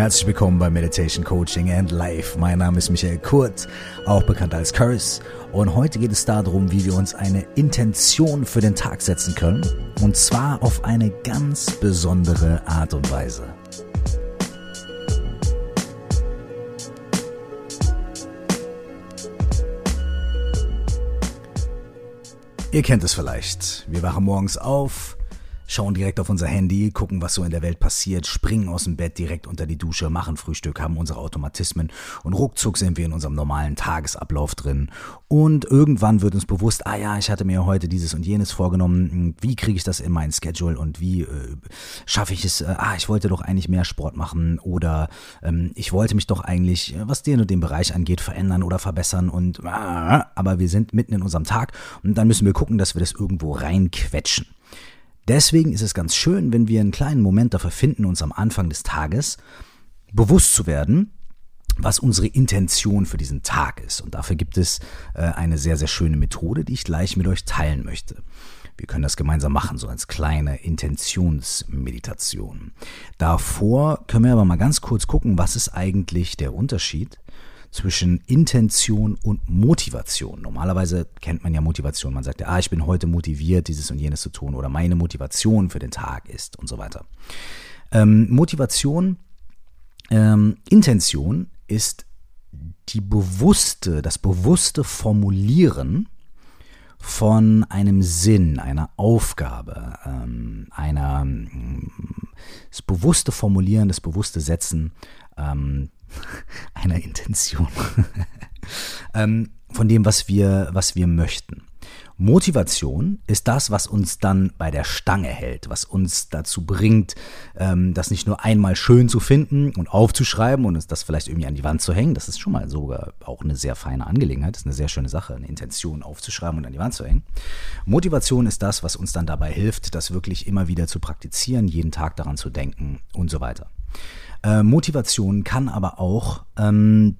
Herzlich willkommen bei Meditation Coaching and Life. Mein Name ist Michael Kurt, auch bekannt als Curse. Und heute geht es darum, wie wir uns eine Intention für den Tag setzen können. Und zwar auf eine ganz besondere Art und Weise. Ihr kennt es vielleicht. Wir wachen morgens auf, schauen direkt auf unser Handy, gucken, was so in der Welt passiert, springen aus dem Bett direkt unter die Dusche, machen Frühstück, haben unsere Automatismen und ruckzuck sind wir in unserem normalen Tagesablauf drin. Und irgendwann wird uns bewusst, ah ja, ich hatte mir heute dieses und jenes vorgenommen, wie kriege ich das in mein Schedule und wie äh, schaffe ich es, äh, ah, ich wollte doch eigentlich mehr Sport machen oder ähm, ich wollte mich doch eigentlich, äh, was den und den Bereich angeht, verändern oder verbessern und, äh, aber wir sind mitten in unserem Tag und dann müssen wir gucken, dass wir das irgendwo reinquetschen. Deswegen ist es ganz schön, wenn wir einen kleinen Moment dafür finden, uns am Anfang des Tages bewusst zu werden, was unsere Intention für diesen Tag ist. Und dafür gibt es äh, eine sehr, sehr schöne Methode, die ich gleich mit euch teilen möchte. Wir können das gemeinsam machen, so als kleine Intentionsmeditation. Davor können wir aber mal ganz kurz gucken, was ist eigentlich der Unterschied zwischen Intention und Motivation. Normalerweise kennt man ja Motivation. Man sagt ja, ah, ich bin heute motiviert, dieses und jenes zu tun oder meine Motivation für den Tag ist und so weiter. Ähm, Motivation, ähm, Intention ist die bewusste, das bewusste Formulieren von einem Sinn, einer Aufgabe, ähm, einer, das bewusste Formulieren, das bewusste Setzen ähm, einer Intention. ähm, von dem, was wir, was wir möchten. Motivation ist das, was uns dann bei der Stange hält, was uns dazu bringt, ähm, das nicht nur einmal schön zu finden und aufzuschreiben und uns das vielleicht irgendwie an die Wand zu hängen. Das ist schon mal sogar auch eine sehr feine Angelegenheit. Das ist eine sehr schöne Sache, eine Intention aufzuschreiben und an die Wand zu hängen. Motivation ist das, was uns dann dabei hilft, das wirklich immer wieder zu praktizieren, jeden Tag daran zu denken und so weiter. Äh, Motivation kann aber auch ähm,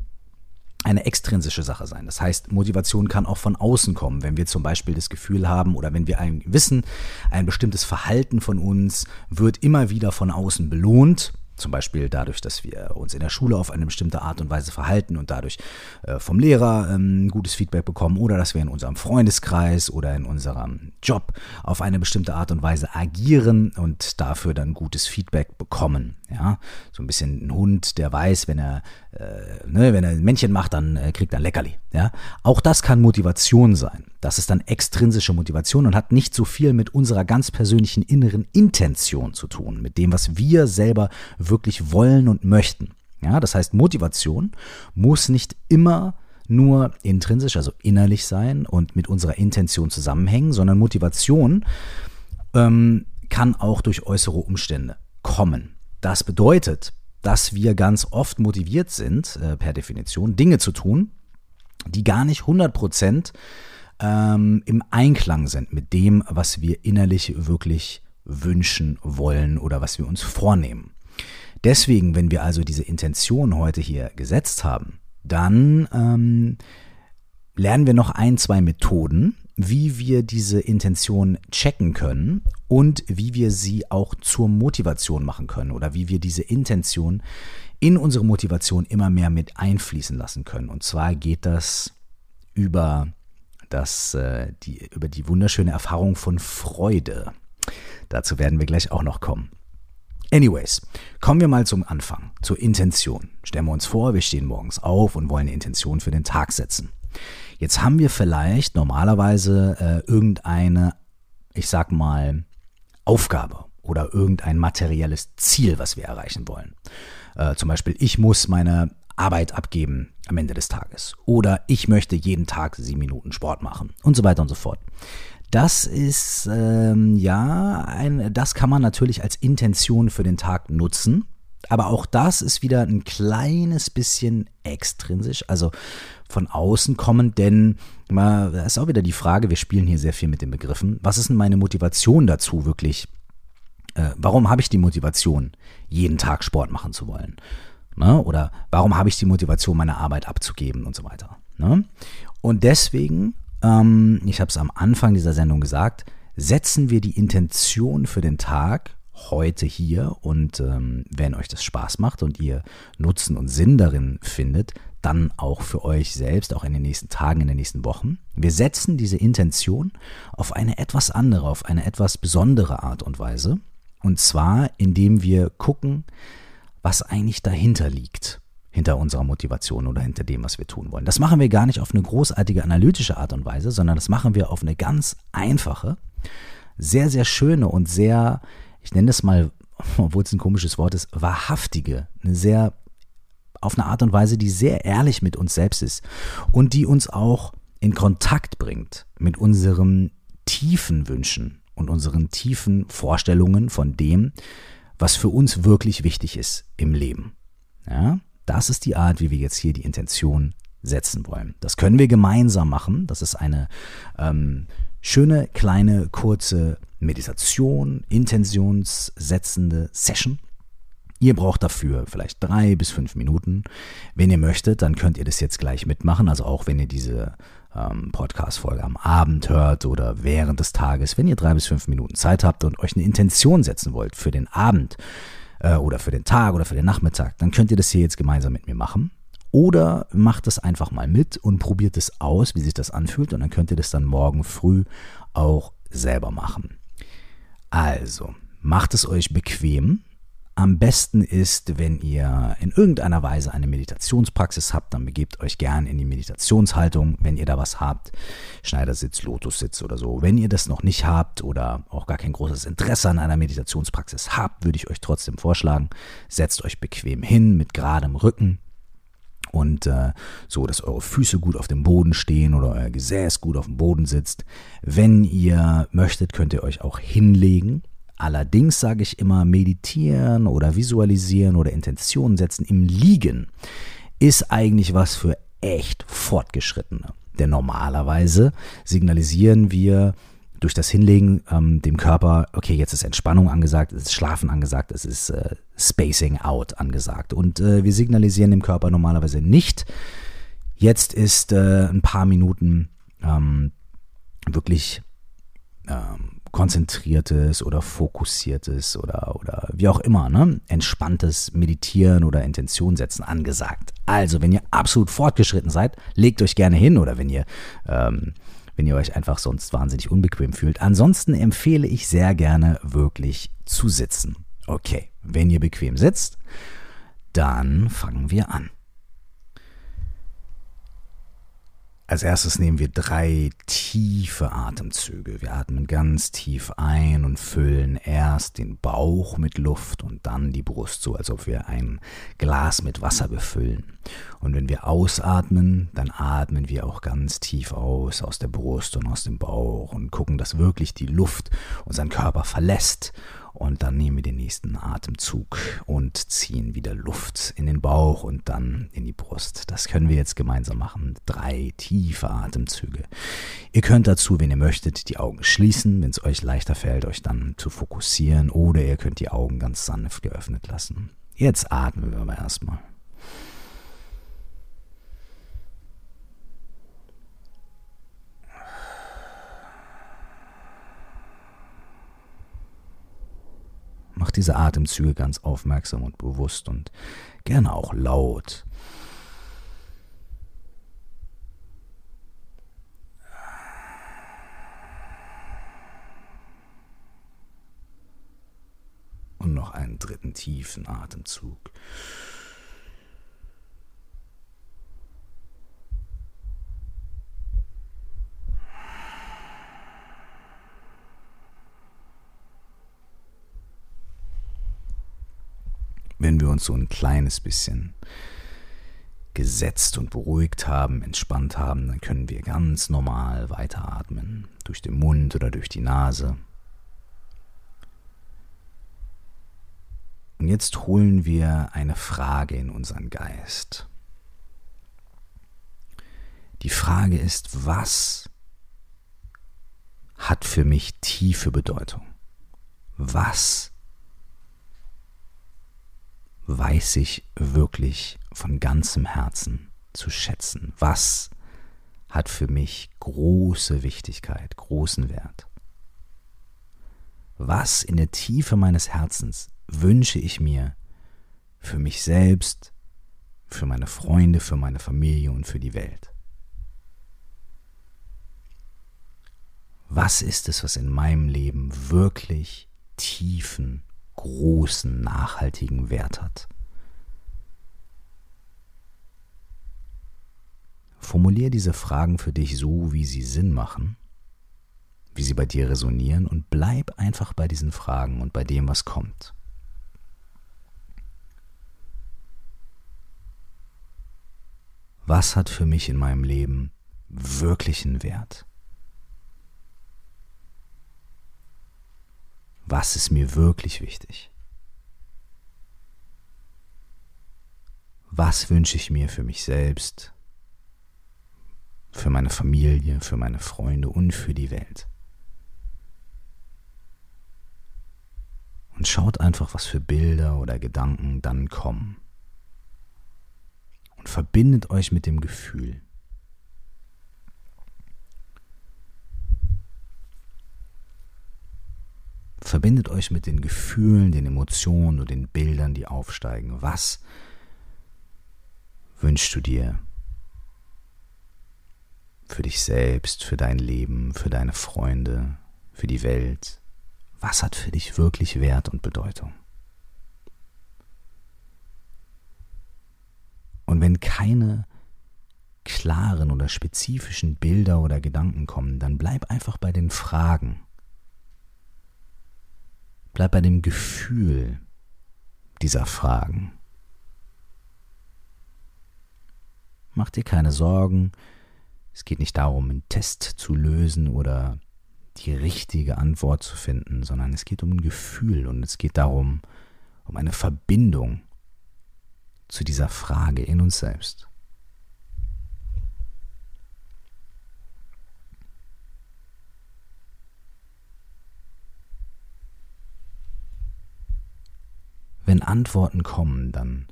eine extrinsische Sache sein. Das heißt, Motivation kann auch von außen kommen, wenn wir zum Beispiel das Gefühl haben oder wenn wir ein wissen, ein bestimmtes Verhalten von uns wird immer wieder von außen belohnt zum Beispiel dadurch, dass wir uns in der Schule auf eine bestimmte Art und Weise verhalten und dadurch äh, vom Lehrer ähm, gutes Feedback bekommen oder dass wir in unserem Freundeskreis oder in unserem Job auf eine bestimmte Art und Weise agieren und dafür dann gutes Feedback bekommen. Ja, so ein bisschen ein Hund, der weiß, wenn er, äh, ne, wenn er ein Männchen macht, dann äh, kriegt er ein Leckerli. Ja, auch das kann Motivation sein. Das ist dann extrinsische Motivation und hat nicht so viel mit unserer ganz persönlichen inneren Intention zu tun, mit dem, was wir selber wirklich wollen und möchten. Ja, das heißt, Motivation muss nicht immer nur intrinsisch, also innerlich sein und mit unserer Intention zusammenhängen, sondern Motivation ähm, kann auch durch äußere Umstände kommen. Das bedeutet, dass wir ganz oft motiviert sind, äh, per Definition, Dinge zu tun, die gar nicht 100 Prozent ähm, im Einklang sind mit dem, was wir innerlich wirklich wünschen wollen oder was wir uns vornehmen. Deswegen, wenn wir also diese Intention heute hier gesetzt haben, dann ähm, lernen wir noch ein, zwei Methoden, wie wir diese Intention checken können und wie wir sie auch zur Motivation machen können oder wie wir diese Intention in unsere Motivation immer mehr mit einfließen lassen können. Und zwar geht das über das, äh, die, über die wunderschöne Erfahrung von Freude. Dazu werden wir gleich auch noch kommen. Anyways, kommen wir mal zum Anfang, zur Intention. Stellen wir uns vor, wir stehen morgens auf und wollen eine Intention für den Tag setzen. Jetzt haben wir vielleicht normalerweise äh, irgendeine, ich sag mal, Aufgabe oder irgendein materielles Ziel, was wir erreichen wollen. Äh, zum Beispiel, ich muss meine Arbeit abgeben am Ende des Tages. Oder ich möchte jeden Tag sieben Minuten Sport machen und so weiter und so fort. Das ist ähm, ja ein, das kann man natürlich als Intention für den Tag nutzen. Aber auch das ist wieder ein kleines bisschen extrinsisch, also von außen kommend, denn mal, das ist auch wieder die Frage, wir spielen hier sehr viel mit den Begriffen. Was ist denn meine Motivation dazu, wirklich? Äh, warum habe ich die Motivation, jeden Tag Sport machen zu wollen? Ne? Oder warum habe ich die Motivation, meine Arbeit abzugeben und so weiter. Ne? Und deswegen, ähm, ich habe es am Anfang dieser Sendung gesagt, setzen wir die Intention für den Tag heute hier und ähm, wenn euch das Spaß macht und ihr Nutzen und Sinn darin findet, dann auch für euch selbst, auch in den nächsten Tagen, in den nächsten Wochen. Wir setzen diese Intention auf eine etwas andere, auf eine etwas besondere Art und Weise. Und zwar, indem wir gucken, was eigentlich dahinter liegt, hinter unserer Motivation oder hinter dem, was wir tun wollen. Das machen wir gar nicht auf eine großartige analytische Art und Weise, sondern das machen wir auf eine ganz einfache, sehr, sehr schöne und sehr, ich nenne es mal, obwohl es ein komisches Wort ist, wahrhaftige, eine sehr, auf eine Art und Weise, die sehr ehrlich mit uns selbst ist und die uns auch in Kontakt bringt mit unseren tiefen Wünschen und unseren tiefen Vorstellungen von dem, was für uns wirklich wichtig ist im Leben. Ja, das ist die Art, wie wir jetzt hier die Intention setzen wollen. Das können wir gemeinsam machen. Das ist eine ähm, schöne, kleine, kurze Meditation, intentionssetzende Session. Ihr braucht dafür vielleicht drei bis fünf Minuten. Wenn ihr möchtet, dann könnt ihr das jetzt gleich mitmachen. Also auch wenn ihr diese ähm, Podcast-Folge am Abend hört oder während des Tages, wenn ihr drei bis fünf Minuten Zeit habt und euch eine Intention setzen wollt für den Abend äh, oder für den Tag oder für den Nachmittag, dann könnt ihr das hier jetzt gemeinsam mit mir machen. Oder macht es einfach mal mit und probiert es aus, wie sich das anfühlt. Und dann könnt ihr das dann morgen früh auch selber machen. Also, macht es euch bequem. Am besten ist, wenn ihr in irgendeiner Weise eine Meditationspraxis habt, dann begebt euch gern in die Meditationshaltung, wenn ihr da was habt. Schneidersitz, Lotussitz oder so. Wenn ihr das noch nicht habt oder auch gar kein großes Interesse an einer Meditationspraxis habt, würde ich euch trotzdem vorschlagen, setzt euch bequem hin mit geradem Rücken und äh, so, dass eure Füße gut auf dem Boden stehen oder euer Gesäß gut auf dem Boden sitzt. Wenn ihr möchtet, könnt ihr euch auch hinlegen. Allerdings sage ich immer, meditieren oder visualisieren oder Intentionen setzen im Liegen ist eigentlich was für echt Fortgeschrittene. Denn normalerweise signalisieren wir durch das Hinlegen ähm, dem Körper, okay, jetzt ist Entspannung angesagt, es ist Schlafen angesagt, es ist äh, Spacing out angesagt. Und äh, wir signalisieren dem Körper normalerweise nicht, jetzt ist äh, ein paar Minuten ähm, wirklich ähm, konzentriertes oder fokussiertes oder, oder wie auch immer, ne? entspanntes Meditieren oder Intention setzen angesagt. Also, wenn ihr absolut fortgeschritten seid, legt euch gerne hin oder wenn ihr ähm, wenn ihr euch einfach sonst wahnsinnig unbequem fühlt. Ansonsten empfehle ich sehr gerne wirklich zu sitzen. Okay, wenn ihr bequem sitzt, dann fangen wir an. Als erstes nehmen wir drei tiefe Atemzüge. Wir atmen ganz tief ein und füllen erst den Bauch mit Luft und dann die Brust, so als ob wir ein Glas mit Wasser befüllen. Und wenn wir ausatmen, dann atmen wir auch ganz tief aus, aus der Brust und aus dem Bauch und gucken, dass wirklich die Luft unseren Körper verlässt und dann nehmen wir den nächsten Atemzug und ziehen wieder Luft in den Bauch und dann in die Brust. Das können wir jetzt gemeinsam machen. Drei tiefe Atemzüge. Ihr könnt dazu, wenn ihr möchtet, die Augen schließen, wenn es euch leichter fällt, euch dann zu fokussieren. Oder ihr könnt die Augen ganz sanft geöffnet lassen. Jetzt atmen wir aber erstmal. Mach diese Atemzüge ganz aufmerksam und bewusst und gerne auch laut. Und noch einen dritten tiefen Atemzug. Uns so ein kleines bisschen gesetzt und beruhigt haben, entspannt haben, dann können wir ganz normal weiteratmen, durch den Mund oder durch die Nase. Und jetzt holen wir eine Frage in unseren Geist. Die Frage ist, was hat für mich tiefe Bedeutung? Was weiß ich wirklich von ganzem Herzen zu schätzen? Was hat für mich große Wichtigkeit, großen Wert? Was in der Tiefe meines Herzens wünsche ich mir für mich selbst, für meine Freunde, für meine Familie und für die Welt? Was ist es, was in meinem Leben wirklich tiefen, großen, nachhaltigen Wert hat? Formulier diese Fragen für dich so, wie sie Sinn machen wie sie bei dir resonieren und bleib einfach bei diesen Fragen und bei dem, was kommt. Was hat für mich in meinem Leben wirklichen Wert? Was ist mir wirklich wichtig? Was wünsche ich mir für mich selbst, für meine Familie, für meine Freunde und für die Welt? und schaut einfach, was für Bilder oder Gedanken dann kommen. Und verbindet euch mit dem Gefühl. Verbindet euch mit den Gefühlen, den Emotionen und den Bildern, die aufsteigen. Was wünschst du dir für dich selbst, für dein Leben, für deine Freunde, für die Welt? Was hat für dich wirklich Wert und Bedeutung? Und wenn keine klaren oder spezifischen Bilder oder Gedanken kommen, dann bleib einfach bei den Fragen. Bleib bei dem Gefühl dieser Fragen. Mach dir keine Sorgen. Es geht nicht darum, einen Test zu lösen oder die richtige Antwort zu finden, sondern es geht um ein Gefühl und es geht darum, um eine Verbindung zu dieser Frage in uns selbst. Wenn Antworten kommen, dann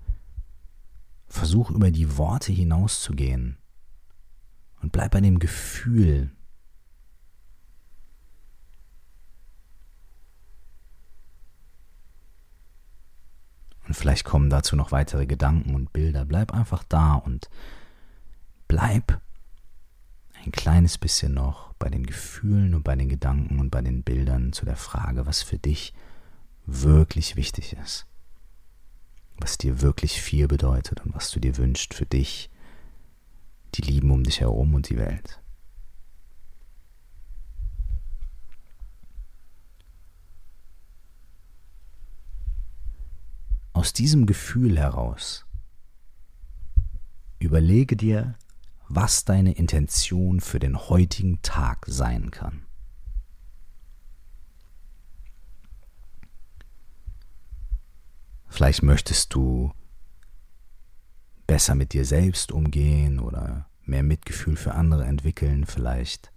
versuch über die Worte hinauszugehen und bleib bei dem Gefühl, Und vielleicht kommen dazu noch weitere Gedanken und Bilder. Bleib einfach da und bleib ein kleines bisschen noch bei den Gefühlen und bei den Gedanken und bei den Bildern zu der Frage, was für dich wirklich wichtig ist. Was dir wirklich viel bedeutet und was du dir wünschst für dich, die Lieben um dich herum und die Welt. Aus diesem Gefühl heraus überlege dir, was deine Intention für den heutigen Tag sein kann. Vielleicht möchtest du besser mit dir selbst umgehen oder mehr Mitgefühl für andere entwickeln. Vielleicht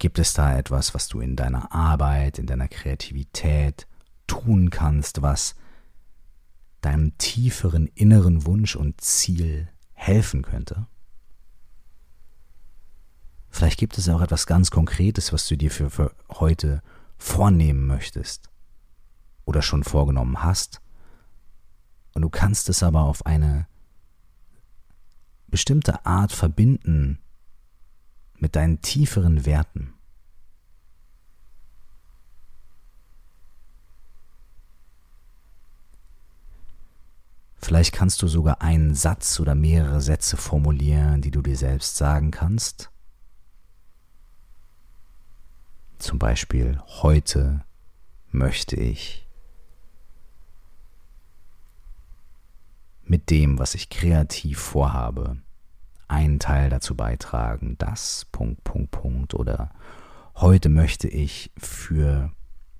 gibt es da etwas, was du in deiner Arbeit, in deiner Kreativität tun kannst, was deinem tieferen inneren Wunsch und Ziel helfen könnte? Vielleicht gibt es auch etwas ganz Konkretes, was du dir für, für heute vornehmen möchtest oder schon vorgenommen hast. Und du kannst es aber auf eine bestimmte Art verbinden mit deinen tieferen Werten. Vielleicht kannst du sogar einen Satz oder mehrere Sätze formulieren, die du dir selbst sagen kannst. Zum Beispiel, heute möchte ich mit dem, was ich kreativ vorhabe, einen Teil dazu beitragen, das, Punkt, Punkt, Punkt, oder heute möchte ich für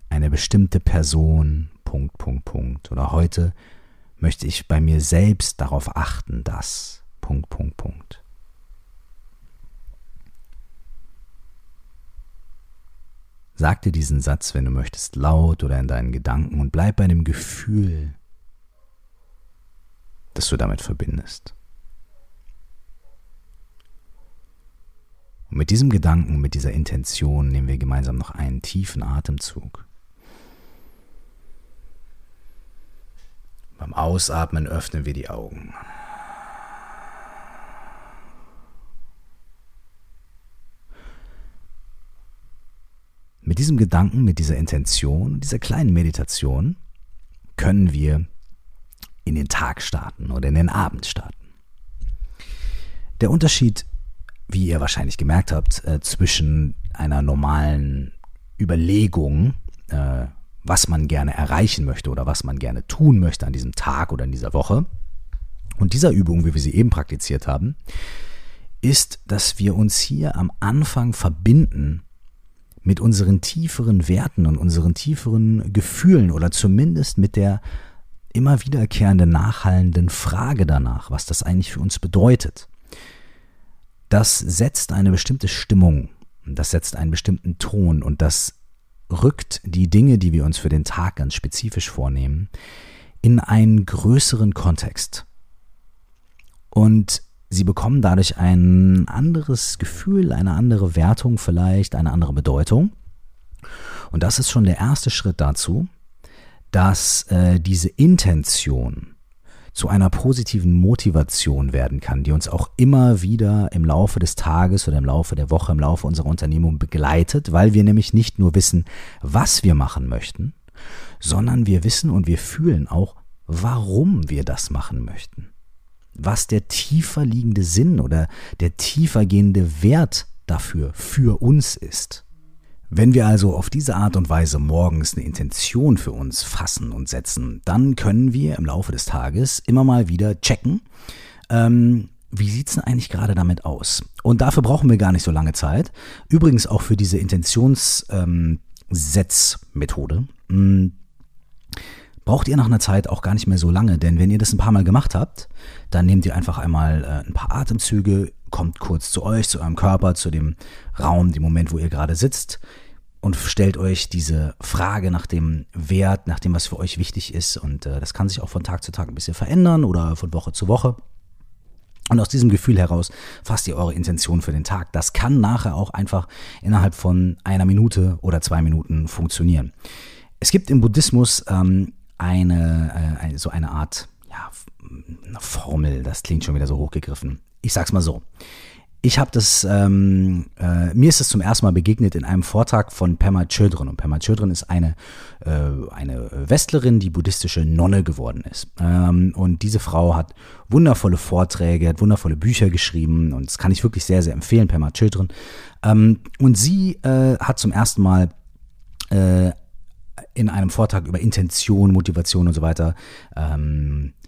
eine bestimmte Person, Punkt, Punkt, Punkt, oder heute möchte ich bei mir selbst darauf achten, dass. Punkt, Punkt, Punkt. Sag dir diesen Satz, wenn du möchtest, laut oder in deinen Gedanken und bleib bei dem Gefühl, das du damit verbindest. Und mit diesem Gedanken, mit dieser Intention nehmen wir gemeinsam noch einen tiefen Atemzug. Beim Ausatmen öffnen wir die Augen. Mit diesem Gedanken, mit dieser Intention, dieser kleinen Meditation können wir in den Tag starten oder in den Abend starten. Der Unterschied, wie ihr wahrscheinlich gemerkt habt, äh, zwischen einer normalen Überlegung, äh, was man gerne erreichen möchte oder was man gerne tun möchte an diesem Tag oder in dieser Woche und dieser Übung, wie wir sie eben praktiziert haben, ist, dass wir uns hier am Anfang verbinden mit unseren tieferen Werten und unseren tieferen Gefühlen oder zumindest mit der immer wiederkehrenden, nachhallenden Frage danach, was das eigentlich für uns bedeutet. Das setzt eine bestimmte Stimmung, das setzt einen bestimmten Ton und das rückt die Dinge, die wir uns für den Tag ganz spezifisch vornehmen, in einen größeren Kontext. Und sie bekommen dadurch ein anderes Gefühl, eine andere Wertung vielleicht, eine andere Bedeutung. Und das ist schon der erste Schritt dazu, dass äh, diese Intention zu einer positiven Motivation werden kann, die uns auch immer wieder im Laufe des Tages oder im Laufe der Woche, im Laufe unserer Unternehmung begleitet, weil wir nämlich nicht nur wissen, was wir machen möchten, sondern wir wissen und wir fühlen auch, warum wir das machen möchten was der tiefer liegende Sinn oder der tiefer gehende Wert dafür für uns ist. Wenn wir also auf diese Art und Weise morgens eine Intention für uns fassen und setzen, dann können wir im Laufe des Tages immer mal wieder checken, ähm, wie sieht's denn eigentlich gerade damit aus? Und dafür brauchen wir gar nicht so lange Zeit. Übrigens auch für diese Intentionssetzmethode. Ähm, braucht ihr nach einer Zeit auch gar nicht mehr so lange, denn wenn ihr das ein paar Mal gemacht habt, dann nehmt ihr einfach einmal äh, ein paar Atemzüge, kommt kurz zu euch, zu eurem Körper, zu dem Raum, dem Moment, wo ihr gerade sitzt und stellt euch diese Frage nach dem Wert, nach dem, was für euch wichtig ist. Und äh, das kann sich auch von Tag zu Tag ein bisschen verändern oder von Woche zu Woche. Und aus diesem Gefühl heraus fasst ihr eure Intention für den Tag. Das kann nachher auch einfach innerhalb von einer Minute oder zwei Minuten funktionieren. Es gibt im Buddhismus ähm, eine, äh, so eine Art ja, eine Formel, das klingt schon wieder so hochgegriffen. Ich sag's mal so. Ich habe das, ähm, äh, mir ist es zum ersten Mal begegnet in einem Vortrag von Pema Chödrön. Und Pema Chödrön ist eine, äh, eine Westlerin, die buddhistische Nonne geworden ist. Ähm, und diese Frau hat wundervolle Vorträge, hat wundervolle Bücher geschrieben und das kann ich wirklich sehr, sehr empfehlen, Pema Chödrön. Ähm, und sie äh, hat zum ersten Mal äh, in einem Vortrag über Intention, Motivation und so weiter ähm, äh,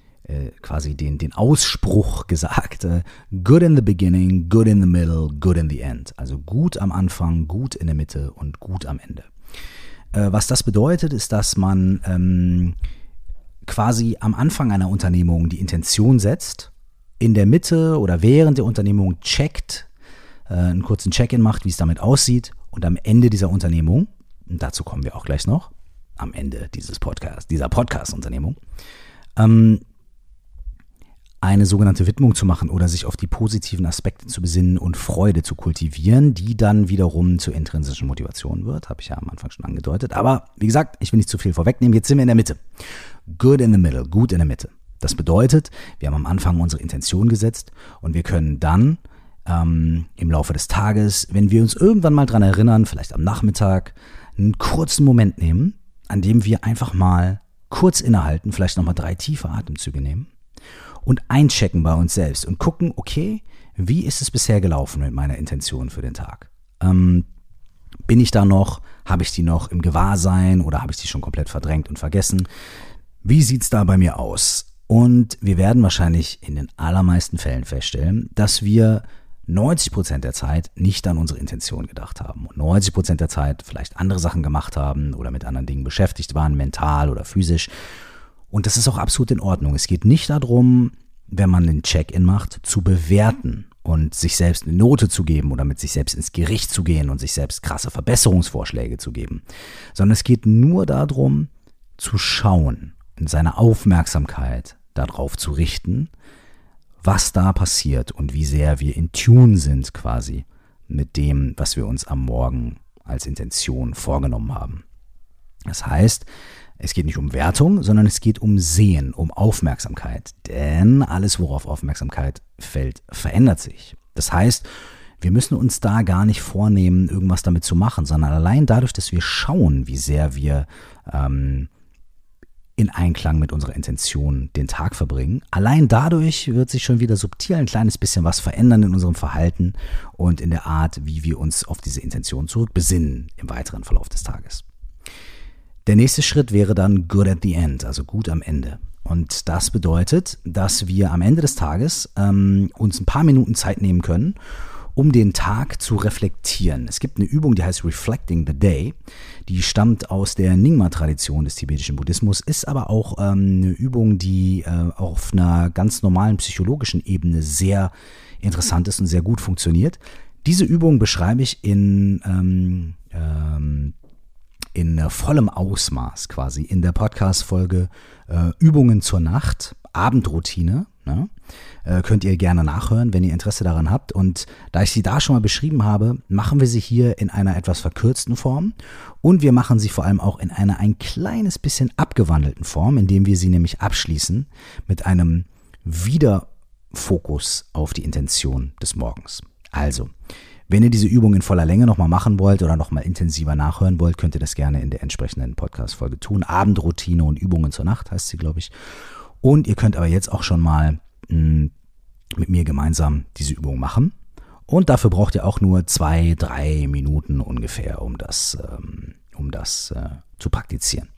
quasi den, den Ausspruch gesagt, äh, good in the beginning, good in the middle, good in the end. Also gut am Anfang, gut in der Mitte und gut am Ende. Äh, was das bedeutet, ist, dass man ähm, quasi am Anfang einer Unternehmung die Intention setzt, in der Mitte oder während der Unternehmung checkt, äh, einen kurzen Check-in macht, wie es damit aussieht und am Ende dieser Unternehmung, dazu kommen wir auch gleich noch, am Ende dieses Podcast, dieser Podcast-Unternehmung, ähm, eine sogenannte Widmung zu machen oder sich auf die positiven Aspekte zu besinnen und Freude zu kultivieren, die dann wiederum zur intrinsischen Motivation wird, habe ich ja am Anfang schon angedeutet. Aber wie gesagt, ich will nicht zu viel vorwegnehmen, jetzt sind wir in der Mitte. Good in the middle, gut in der Mitte. Das bedeutet, wir haben am Anfang unsere Intention gesetzt und wir können dann ähm, im Laufe des Tages, wenn wir uns irgendwann mal dran erinnern, vielleicht am Nachmittag, einen kurzen Moment nehmen, an dem wir einfach mal kurz innehalten, vielleicht nochmal drei tiefe Atemzüge nehmen und einchecken bei uns selbst und gucken, okay, wie ist es bisher gelaufen mit meiner Intention für den Tag? Ähm, bin ich da noch? Habe ich die noch im Gewahrsein oder habe ich die schon komplett verdrängt und vergessen? Wie sieht es da bei mir aus? Und wir werden wahrscheinlich in den allermeisten Fällen feststellen, dass wir 90% der Zeit nicht an unsere Intention gedacht haben und 90% der Zeit vielleicht andere Sachen gemacht haben oder mit anderen Dingen beschäftigt waren, mental oder physisch. Und das ist auch absolut in Ordnung. Es geht nicht darum, wenn man einen Check-in macht, zu bewerten und sich selbst eine Note zu geben oder mit sich selbst ins Gericht zu gehen und sich selbst krasse Verbesserungsvorschläge zu geben, sondern es geht nur darum, zu schauen und seine Aufmerksamkeit darauf zu richten, was da passiert und wie sehr wir in Tune sind quasi mit dem, was wir uns am Morgen als Intention vorgenommen haben. Das heißt, Es geht nicht um Wertung, sondern es geht um Sehen, um Aufmerksamkeit. Denn alles, worauf Aufmerksamkeit fällt, verändert sich. Das heißt, wir müssen uns da gar nicht vornehmen, irgendwas damit zu machen, sondern allein dadurch, dass wir schauen, wie sehr wir ähm, in Einklang mit unserer Intention den Tag verbringen. Allein dadurch wird sich schon wieder subtil ein kleines bisschen was verändern in unserem Verhalten und in der Art, wie wir uns auf diese Intention zurückbesinnen im weiteren Verlauf des Tages. Der nächste Schritt wäre dann good at the end, also gut am Ende. Und das bedeutet, dass wir am Ende des Tages ähm, uns ein paar Minuten Zeit nehmen können, um den Tag zu reflektieren. Es gibt eine Übung, die heißt Reflecting the Day. Die stammt aus der Nyingma-Tradition des tibetischen Buddhismus, ist aber auch ähm, eine Übung, die äh, auf einer ganz normalen psychologischen Ebene sehr interessant ist und sehr gut funktioniert. Diese Übung beschreibe ich in, ähm, ähm, in vollem Ausmaß quasi in der Podcast-Folge äh, Übungen zur Nacht, Abendroutine. Ne? Äh, könnt ihr gerne nachhören, wenn ihr Interesse daran habt. Und da ich sie da schon mal beschrieben habe, machen wir sie hier in einer etwas verkürzten Form. Und wir machen sie vor allem auch in einer ein kleines bisschen abgewandelten Form, indem wir sie nämlich abschließen mit einem Wiederfokus auf die Intention des Morgens. Also, wenn ihr diese Übung in voller Länge nochmal machen wollt oder nochmal intensiver nachhören wollt, könnt ihr das gerne in der entsprechenden Podcast-Folge tun. Abendroutine und Übungen zur Nacht heißt sie, glaube ich. Und ihr könnt aber jetzt auch schon mal mh, mit mir gemeinsam diese Übung machen. Und dafür braucht ihr auch nur zwei, drei Minuten ungefähr, um das, ähm, um das äh, zu praktizieren.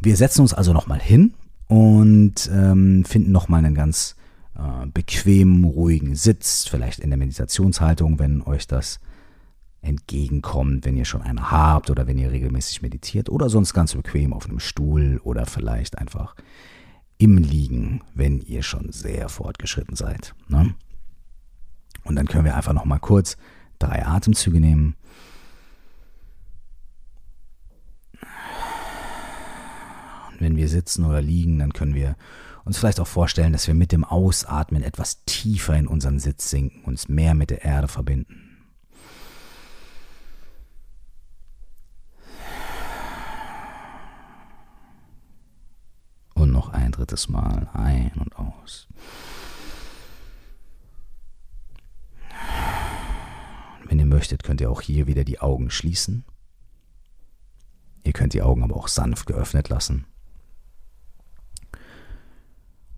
Wir setzen uns also nochmal hin und ähm, finden nochmal einen ganz äh, bequemen, ruhigen Sitz, vielleicht in der Meditationshaltung, wenn euch das entgegenkommt, wenn ihr schon eine habt oder wenn ihr regelmäßig meditiert oder sonst ganz bequem auf einem Stuhl oder vielleicht einfach im Liegen, wenn ihr schon sehr fortgeschritten seid. Ne? Und dann können wir einfach noch mal kurz drei Atemzüge nehmen. Und wenn wir sitzen oder liegen, dann können wir uns vielleicht auch vorstellen, dass wir mit dem Ausatmen etwas tiefer in unseren Sitz sinken, uns mehr mit der Erde verbinden. Und noch ein drittes Mal ein und aus. Wenn ihr möchtet, könnt ihr auch hier wieder die Augen schließen. Ihr könnt die Augen aber auch sanft geöffnet lassen.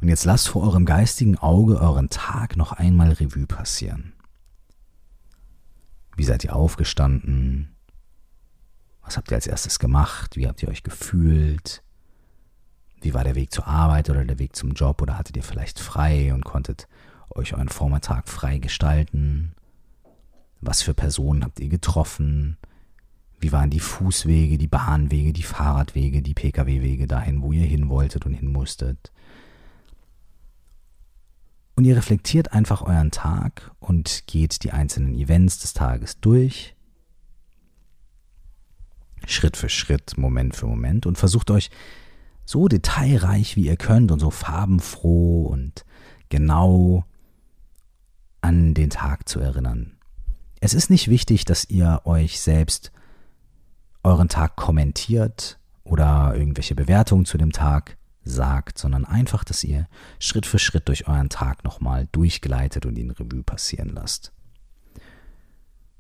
Und jetzt lasst vor eurem geistigen Auge euren Tag noch einmal Revue passieren. Wie seid ihr aufgestanden? Was habt ihr als erstes gemacht? Wie habt ihr euch gefühlt? Wie war der Weg zur Arbeit oder der Weg zum Job oder hattet ihr vielleicht frei und konntet euch euren Vormittag frei gestalten? Was für Personen habt ihr getroffen? Wie waren die Fußwege, die Bahnwege, die Fahrradwege, die Pkw-Wege dahin, wo ihr hin wolltet und hin musstet? Und ihr reflektiert einfach euren Tag und geht die einzelnen Events des Tages durch. Schritt für Schritt, Moment für Moment und versucht euch so detailreich wie ihr könnt und so farbenfroh und genau an den Tag zu erinnern. Es ist nicht wichtig, dass ihr euch selbst euren Tag kommentiert oder irgendwelche Bewertungen zu dem Tag sagt, sondern einfach, dass ihr Schritt für Schritt durch euren Tag nochmal durchgleitet und ihn Revue passieren lasst.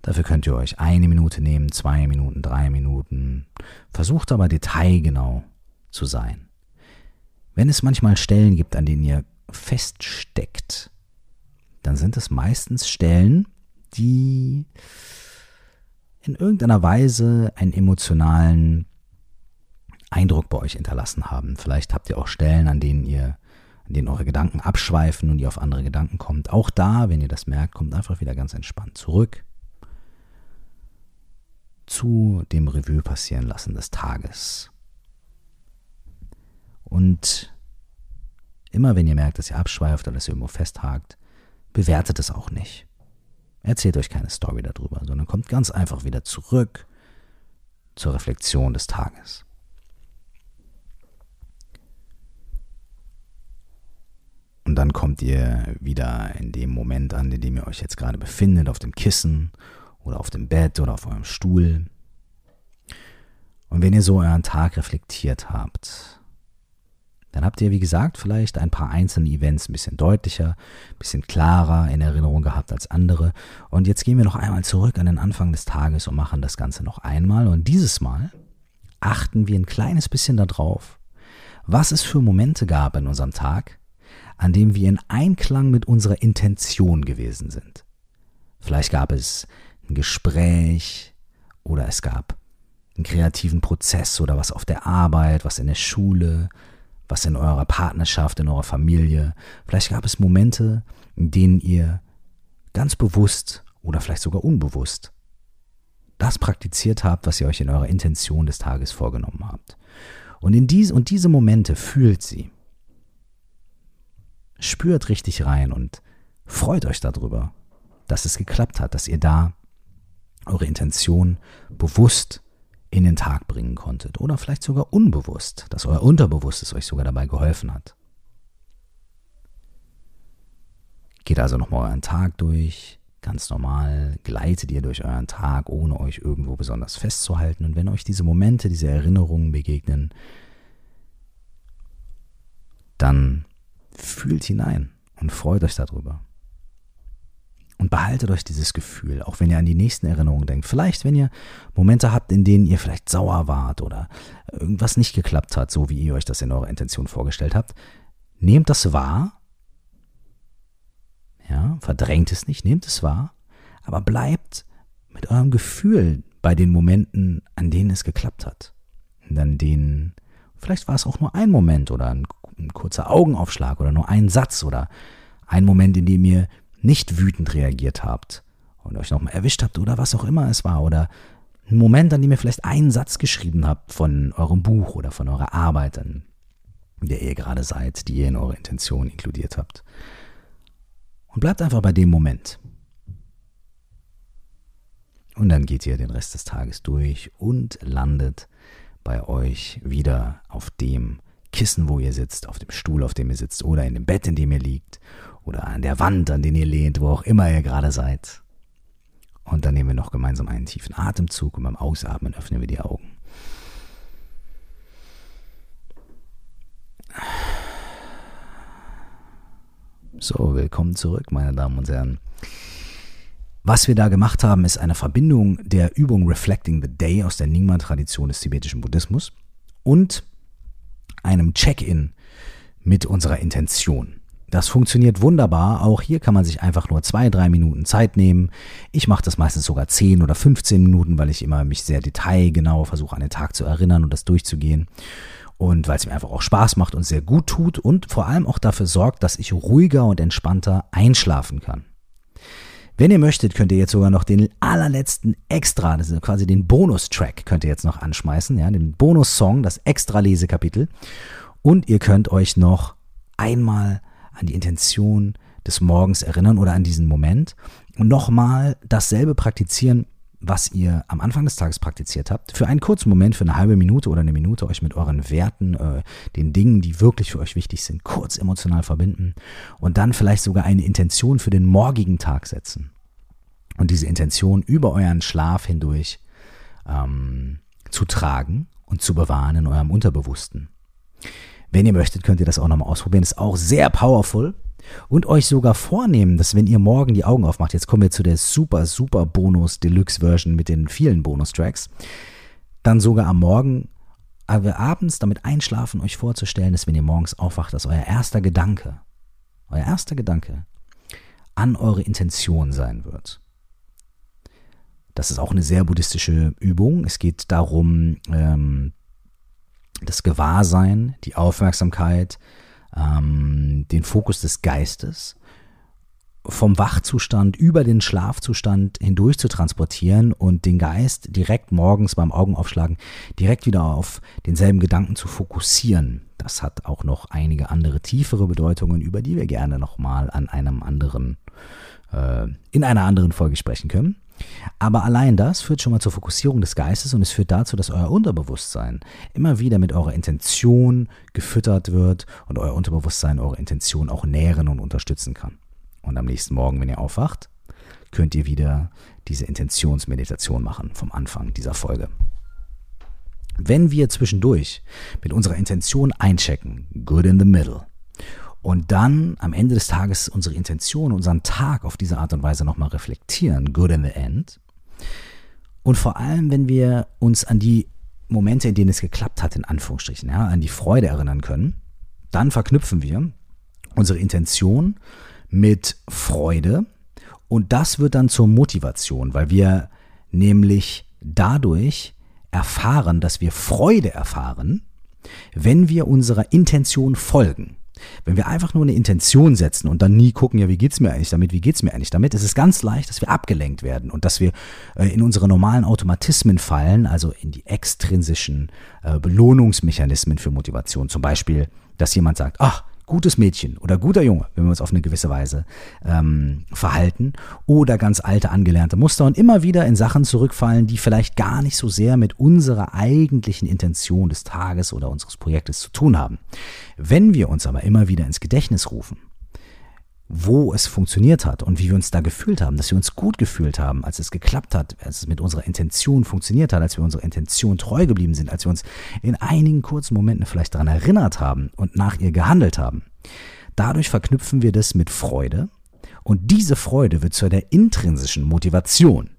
Dafür könnt ihr euch eine Minute nehmen, zwei Minuten, drei Minuten. Versucht aber detailgenau zu sein. Wenn es manchmal Stellen gibt, an denen ihr feststeckt, dann sind es meistens Stellen, die in irgendeiner Weise einen emotionalen Eindruck bei euch hinterlassen haben. Vielleicht habt ihr auch Stellen, an denen ihr, an denen eure Gedanken abschweifen und ihr auf andere Gedanken kommt. Auch da, wenn ihr das merkt, kommt einfach wieder ganz entspannt zurück zu dem Revue passieren lassen des Tages. Und immer wenn ihr merkt, dass ihr abschweift oder dass ihr irgendwo festhakt, bewertet es auch nicht. Erzählt euch keine Story darüber, sondern kommt ganz einfach wieder zurück zur Reflexion des Tages. Dann kommt ihr wieder in dem Moment an, in dem ihr euch jetzt gerade befindet, auf dem Kissen oder auf dem Bett oder auf eurem Stuhl. Und wenn ihr so euren Tag reflektiert habt, dann habt ihr, wie gesagt, vielleicht ein paar einzelne Events ein bisschen deutlicher, ein bisschen klarer in Erinnerung gehabt als andere. Und jetzt gehen wir noch einmal zurück an den Anfang des Tages und machen das Ganze noch einmal. Und dieses Mal achten wir ein kleines bisschen darauf, was es für Momente gab in unserem Tag, an dem wir in Einklang mit unserer Intention gewesen sind. Vielleicht gab es ein Gespräch oder es gab einen kreativen Prozess oder was auf der Arbeit, was in der Schule, was in eurer Partnerschaft, in eurer Familie. Vielleicht gab es Momente, in denen ihr ganz bewusst oder vielleicht sogar unbewusst das praktiziert habt, was ihr euch in eurer Intention des Tages vorgenommen habt. Und, in diese, und diese Momente fühlt sie. Spürt richtig rein und freut euch darüber, dass es geklappt hat, dass ihr da eure Intention bewusst in den Tag bringen konntet oder vielleicht sogar unbewusst, dass euer Unterbewusstes euch sogar dabei geholfen hat. Geht also nochmal euren Tag durch, ganz normal, gleitet ihr durch euren Tag, ohne euch irgendwo besonders festzuhalten. Und wenn euch diese Momente, diese Erinnerungen begegnen, dann fühlt hinein und freut euch darüber. Und behaltet euch dieses Gefühl, auch wenn ihr an die nächsten Erinnerungen denkt. Vielleicht, wenn ihr Momente habt, in denen ihr vielleicht sauer wart oder irgendwas nicht geklappt hat, so wie ihr euch das in eurer Intention vorgestellt habt, nehmt das wahr. Ja, verdrängt es nicht, nehmt es wahr, aber bleibt mit eurem Gefühl bei den Momenten, an denen es geklappt hat. Und an denen, vielleicht war es auch nur ein Moment oder ein, ein kurzer Augenaufschlag oder nur ein Satz oder ein Moment, in dem ihr nicht wütend reagiert habt und euch nochmal erwischt habt oder was auch immer es war oder ein Moment, an dem ihr vielleicht einen Satz geschrieben habt von eurem Buch oder von eurer Arbeit, an der ihr gerade seid, die ihr in eure Intention inkludiert habt. Und bleibt einfach bei dem Moment. Und dann geht ihr den Rest des Tages durch und landet bei euch wieder auf dem Kissen, wo ihr sitzt, auf dem Stuhl, auf dem ihr sitzt oder in dem Bett, in dem ihr liegt oder an der Wand, an den ihr lehnt, wo auch immer ihr gerade seid. Und dann nehmen wir noch gemeinsam einen tiefen Atemzug und beim Ausatmen öffnen wir die Augen. So, willkommen zurück, meine Damen und Herren. Was wir da gemacht haben, ist eine Verbindung der Übung Reflecting the Day aus der Nyingma-Tradition des tibetischen Buddhismus und einem Check-in mit unserer Intention. Das funktioniert wunderbar. Auch hier kann man sich einfach nur zwei, drei Minuten Zeit nehmen. Ich mache das meistens sogar zehn oder 15 Minuten, weil ich immer mich sehr detailgenau versuche, an den Tag zu erinnern und das durchzugehen. Und weil es mir einfach auch Spaß macht und sehr gut tut und vor allem auch dafür sorgt, dass ich ruhiger und entspannter einschlafen kann. Wenn ihr möchtet, könnt ihr jetzt sogar noch den allerletzten Extra, das ist quasi den Bonustrack, könnt ihr jetzt noch anschmeißen, ja, den Bonussong, das Extra-Lesekapitel. Und ihr könnt euch noch einmal an die Intention des Morgens erinnern oder an diesen Moment und nochmal dasselbe praktizieren, was ihr am Anfang des Tages praktiziert habt, für einen kurzen Moment, für eine halbe Minute oder eine Minute euch mit euren Werten, äh, den Dingen, die wirklich für euch wichtig sind, kurz emotional verbinden und dann vielleicht sogar eine Intention für den morgigen Tag setzen. Und diese Intention über euren Schlaf hindurch ähm, zu tragen und zu bewahren in eurem Unterbewussten. Wenn ihr möchtet, könnt ihr das auch nochmal ausprobieren. Ist auch sehr powerful. Und euch sogar vornehmen, dass wenn ihr morgen die Augen aufmacht, jetzt kommen wir zu der super, super Bonus Deluxe Version mit den vielen Bonustracks, dann sogar am Morgen, aber abends damit einschlafen, euch vorzustellen, dass wenn ihr morgens aufwacht, dass euer erster Gedanke, euer erster Gedanke an eure Intention sein wird. Das ist auch eine sehr buddhistische Übung. Es geht darum, ähm, das Gewahrsein, die Aufmerksamkeit, ähm, den Fokus des Geistes vom Wachzustand über den Schlafzustand hindurch zu transportieren und den Geist direkt morgens beim Augenaufschlagen direkt wieder auf denselben Gedanken zu fokussieren. Das hat auch noch einige andere tiefere Bedeutungen, über die wir gerne nochmal an einem anderen, äh, in einer anderen Folge sprechen können. Aber allein das führt schon mal zur Fokussierung des Geistes und es führt dazu, dass euer Unterbewusstsein immer wieder mit eurer Intention gefüttert wird und euer Unterbewusstsein eure Intention auch nähren und unterstützen kann. Und am nächsten Morgen, wenn ihr aufwacht, könnt ihr wieder diese Intentionsmeditation machen vom Anfang dieser Folge. Wenn wir zwischendurch mit unserer Intention einchecken, good in the middle, und dann am Ende des Tages unsere Intention, unseren Tag auf diese Art und Weise nochmal reflektieren, good in the end, und vor allem, wenn wir uns an die Momente, in denen es geklappt hat, in Anführungsstrichen, ja, an die Freude erinnern können, dann verknüpfen wir unsere Intention mit Freude und das wird dann zur Motivation, weil wir nämlich dadurch erfahren, dass wir Freude erfahren, wenn wir unserer Intention folgen. Wenn wir einfach nur eine Intention setzen und dann nie gucken, ja, wie geht's mir eigentlich damit, wie geht's mir eigentlich damit, ist es ganz leicht, dass wir abgelenkt werden und dass wir äh, in unsere normalen Automatismen fallen, also in die extrinsischen äh, Belohnungsmechanismen für Motivation. Zum Beispiel, dass jemand sagt, ach, gutes Mädchen oder guter Junge, wenn wir uns auf eine gewisse Weise ähm, verhalten, oder ganz alte angelernte Muster und immer wieder in Sachen zurückfallen, die vielleicht gar nicht so sehr mit unserer eigentlichen Intention des Tages oder unseres Projektes zu tun haben. Wenn wir uns aber immer wieder ins Gedächtnis rufen, wo es funktioniert hat und wie wir uns da gefühlt haben, dass wir uns gut gefühlt haben, als es geklappt hat, als es mit unserer Intention funktioniert hat, als wir unserer Intention treu geblieben sind, als wir uns in einigen kurzen Momenten vielleicht daran erinnert haben und nach ihr gehandelt haben. Dadurch verknüpfen wir das mit Freude und diese Freude wird zu der intrinsischen Motivation.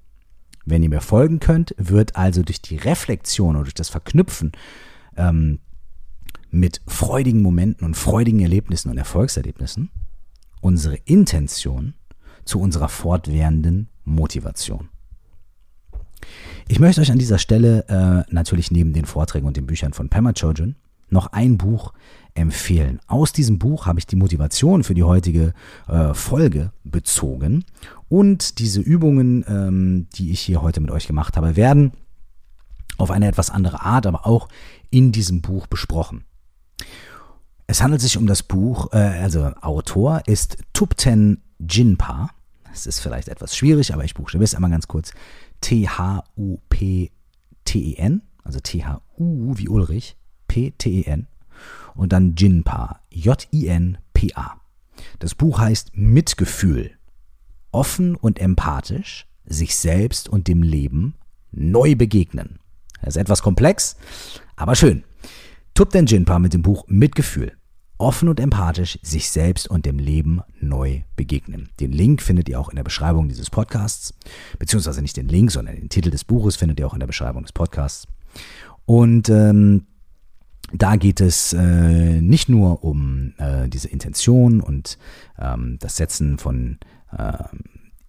Wenn ihr mir folgen könnt, wird also durch die Reflexion und durch das Verknüpfen ähm, mit freudigen Momenten und freudigen Erlebnissen und Erfolgserlebnissen unsere Intention zu unserer fortwährenden Motivation. Ich möchte euch an dieser Stelle äh, natürlich neben den Vorträgen und den Büchern von Pema Chodron noch ein Buch empfehlen. Aus diesem Buch habe ich die Motivation für die heutige äh, Folge bezogen und diese Übungen, ähm, die ich hier heute mit euch gemacht habe, werden auf eine etwas andere Art, aber auch in diesem Buch besprochen. Es handelt sich um das Buch, äh, also Autor ist Tupten Jinpa. Es ist vielleicht etwas schwierig, aber ich buchstabiere es einmal ganz kurz. T-H-U-P-T-E-N, also T-H-U wie Ulrich, P-T-E-N und dann Jinpa, J-I-N-P-A. Das Buch heißt Mitgefühl. Offen und empathisch sich selbst und dem Leben neu begegnen. Das ist etwas komplex, aber schön. Tupten Jinpa mit dem Buch Mitgefühl offen und empathisch sich selbst und dem Leben neu begegnen. Den Link findet ihr auch in der Beschreibung dieses Podcasts, beziehungsweise nicht den Link, sondern den Titel des Buches findet ihr auch in der Beschreibung des Podcasts. Und ähm, da geht es äh, nicht nur um äh, diese Intention und ähm, das Setzen von äh,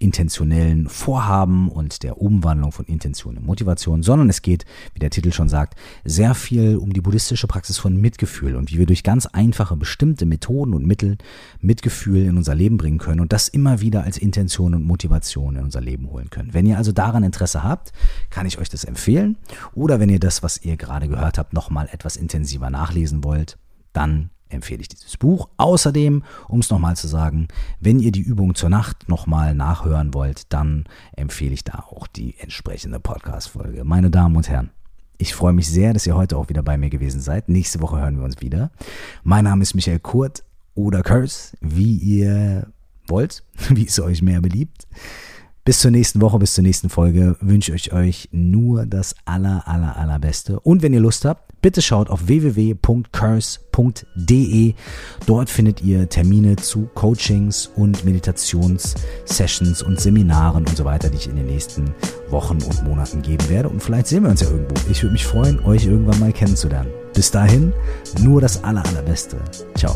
intentionellen Vorhaben und der Umwandlung von Intention in Motivation, sondern es geht, wie der Titel schon sagt, sehr viel um die buddhistische Praxis von Mitgefühl und wie wir durch ganz einfache bestimmte Methoden und Mittel Mitgefühl in unser Leben bringen können und das immer wieder als Intention und Motivation in unser Leben holen können. Wenn ihr also daran Interesse habt, kann ich euch das empfehlen oder wenn ihr das, was ihr gerade gehört habt, nochmal etwas intensiver nachlesen wollt, dann empfehle ich dieses Buch. Außerdem, um es nochmal zu sagen, wenn ihr die Übung zur Nacht nochmal nachhören wollt, dann empfehle ich da auch die entsprechende Podcast-Folge. Meine Damen und Herren, ich freue mich sehr, dass ihr heute auch wieder bei mir gewesen seid. Nächste Woche hören wir uns wieder. Mein Name ist Michael Kurt oder Curse, wie ihr wollt, wie es euch mehr beliebt. Bis zur nächsten Woche, bis zur nächsten Folge wünsche ich euch nur das aller, aller, allerbeste. Und wenn ihr Lust habt, bitte schaut auf www.curse.de. Dort findet ihr Termine zu Coachings und Meditationssessions und Seminaren und so weiter, die ich in den nächsten Wochen und Monaten geben werde. Und vielleicht sehen wir uns ja irgendwo. Ich würde mich freuen, euch irgendwann mal kennenzulernen. Bis dahin, nur das aller, allerbeste. Ciao.